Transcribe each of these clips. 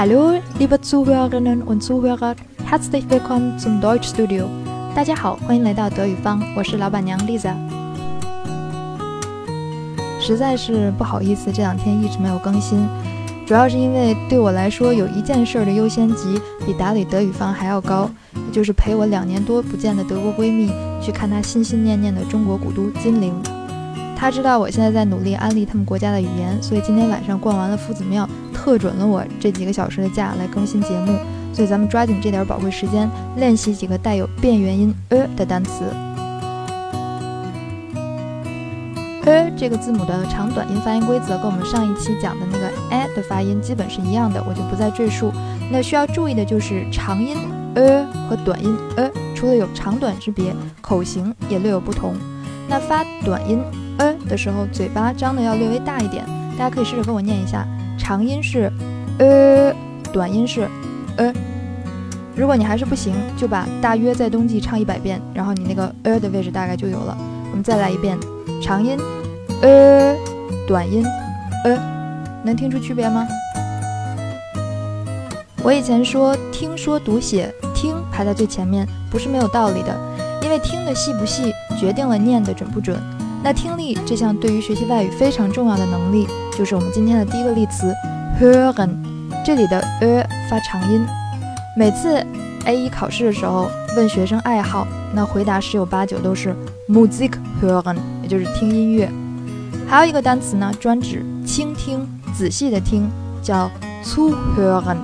Hallo, liebe Zuhörerinnen und Zuhörer, herzlich willkommen zum Deutschstudio。大家好，欢迎来到德语方，我是老板娘 Lisa。实在是不好意思，这两天一直没有更新，主要是因为对我来说，有一件事的优先级比打理德语方还要高，也就是陪我两年多不见的德国闺蜜去看她心心念念的中国古都金陵。他知道我现在在努力安利他们国家的语言，所以今天晚上逛完了夫子庙，特准了我这几个小时的假来更新节目。所以咱们抓紧这点宝贵时间，练习几个带有变元音 e 的单词。e 这个字母的长短音发音规则跟我们上一期讲的那个 a 的发音基本是一样的，我就不再赘述。那需要注意的就是长音 e 和短音 e，除了有长短之别，口型也略有不同。那发短音。呃的时候，嘴巴张的要略微大一点。大家可以试着跟我念一下，长音是呃，短音是呃。如果你还是不行，就把大约在冬季唱一百遍，然后你那个呃的位置大概就有了。我们再来一遍，长音呃，短音呃，能听出区别吗？我以前说听说读写听排在最前面，不是没有道理的，因为听的细不细，决定了念的准不准。那听力这项对于学习外语非常重要的能力，就是我们今天的第一个例词 hören。这里的 e 发长音。每次 A 一考试的时候问学生爱好，那回答十有八九都是 Musik hören，也就是听音乐。还有一个单词呢，专指倾听、仔细的听，叫 zuhören。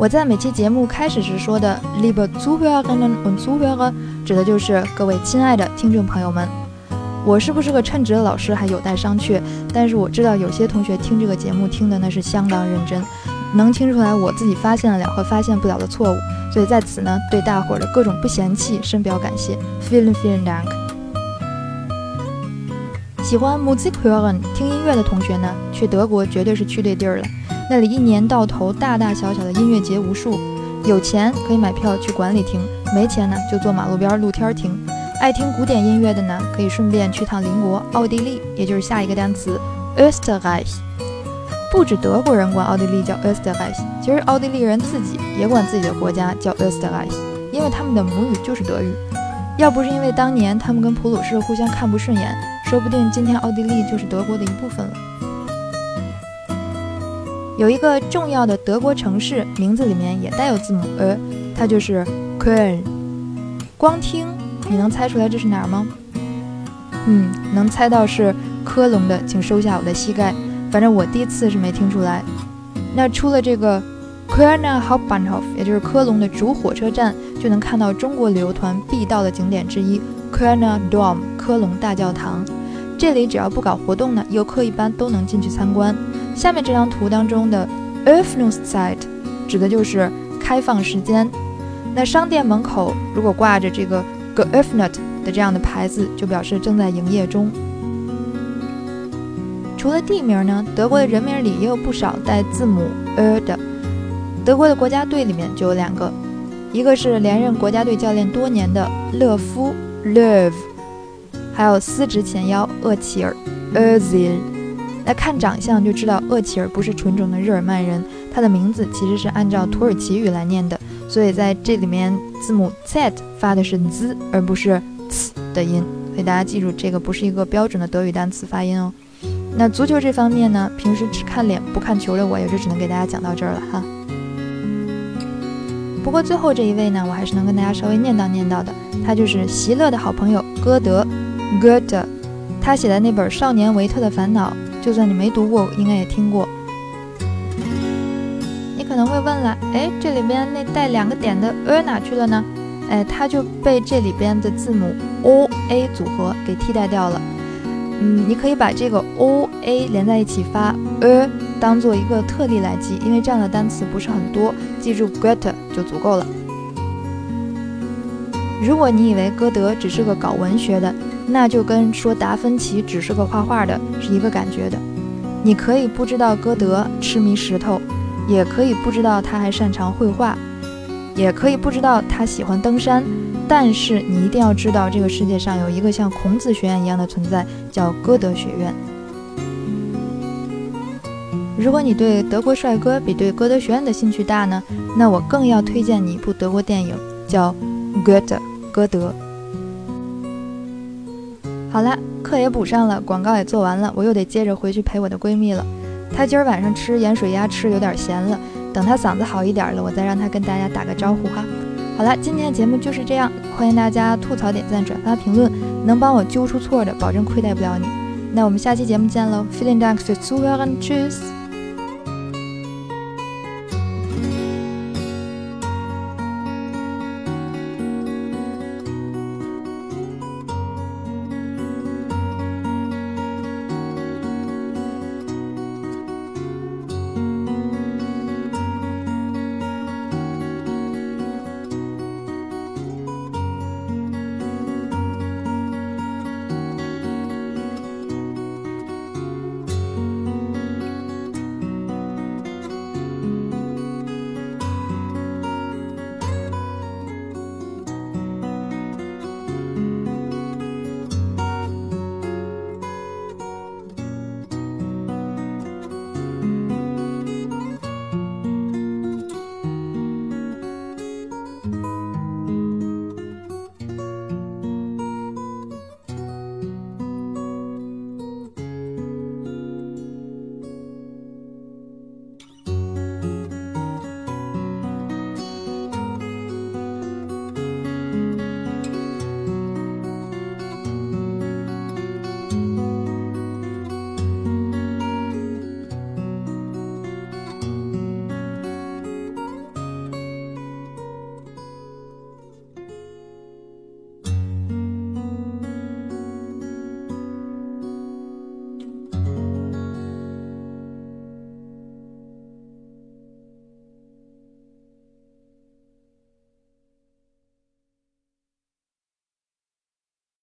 我在每期节目开始时说的 liebe Zuhörerinnen und Zuhörer。指的就是各位亲爱的听众朋友们，我是不是个称职的老师还有待商榷。但是我知道有些同学听这个节目听的那是相当认真，能听出来我自己发现了和发现不了的错误。所以在此呢，对大伙儿的各种不嫌弃深表感谢。Vielen vielen Dank。喜欢 Musik hören 听音乐的同学呢，去德国绝对是去对地儿了。那里一年到头大大小小的音乐节无数，有钱可以买票去馆里听。没钱呢，就坐马路边露天听。爱听古典音乐的呢，可以顺便去趟邻国奥地利，也就是下一个单词 Österreich。不止德国人管奥地利叫 Österreich，其实奥地利人自己也管自己的国家叫 Österreich，因为他们的母语就是德语。要不是因为当年他们跟普鲁士互相看不顺眼，说不定今天奥地利就是德国的一部分了。有一个重要的德国城市名字里面也带有字母 e，它就是。Köln，光听你能猜出来这是哪儿吗？嗯，能猜到是科隆的，请收下我的膝盖。反正我第一次是没听出来。那出了这个 Kölner Hauptbahnhof，也就是科隆的主火车站，就能看到中国旅游团必到的景点之一 Kölner Dom，科隆大教堂。这里只要不搞活动呢，游客一般都能进去参观。下面这张图当中的 Öffnungszeit 指的就是开放时间。那商店门口如果挂着这个 geöffnet 的这样的牌子，就表示正在营业中。除了地名呢，德国的人名里也有不少带字母 e 的。德国的国家队里面就有两个，一个是连任国家队教练多年的勒夫 （Love），还有司职前腰厄齐尔 （Özil）。那看长相就知道厄齐尔不是纯种的日耳曼人，他的名字其实是按照土耳其语来念的。所以在这里面，字母 z 发的是 z 而不是 c 的音，所以大家记住，这个不是一个标准的德语单词发音哦。那足球这方面呢，平时只看脸不看球的我，也就只能给大家讲到这儿了哈。不过最后这一位呢，我还是能跟大家稍微念叨念叨的，他就是席勒的好朋友歌德 Goethe，他写的那本《少年维特的烦恼》，就算你没读过，应该也听过。你可能会问了，哎，这里边那带两个点的 a 哪去了呢？哎，它就被这里边的字母 o a 组合给替代掉了。嗯，你可以把这个 o a 连在一起发 a，当做一个特例来记，因为这样的单词不是很多，记住 Goethe 就足够了。如果你以为歌德只是个搞文学的，那就跟说达芬奇只是个画画的是一个感觉的。你可以不知道歌德痴迷石头。也可以不知道他还擅长绘画，也可以不知道他喜欢登山，但是你一定要知道，这个世界上有一个像孔子学院一样的存在，叫歌德学院。如果你对德国帅哥比对歌德学院的兴趣大呢，那我更要推荐你一部德国电影，叫《Goethe》歌德。好了，课也补上了，广告也做完了，我又得接着回去陪我的闺蜜了。她今儿晚上吃盐水鸭吃有点咸了，等她嗓子好一点了，我再让她跟大家打个招呼哈。好了，今天的节目就是这样，欢迎大家吐槽、点赞、转发、评论，能帮我揪出错的，保证亏待不了你。那我们下期节目见喽，Vielen Dank fürs Zuhören，Tschüss。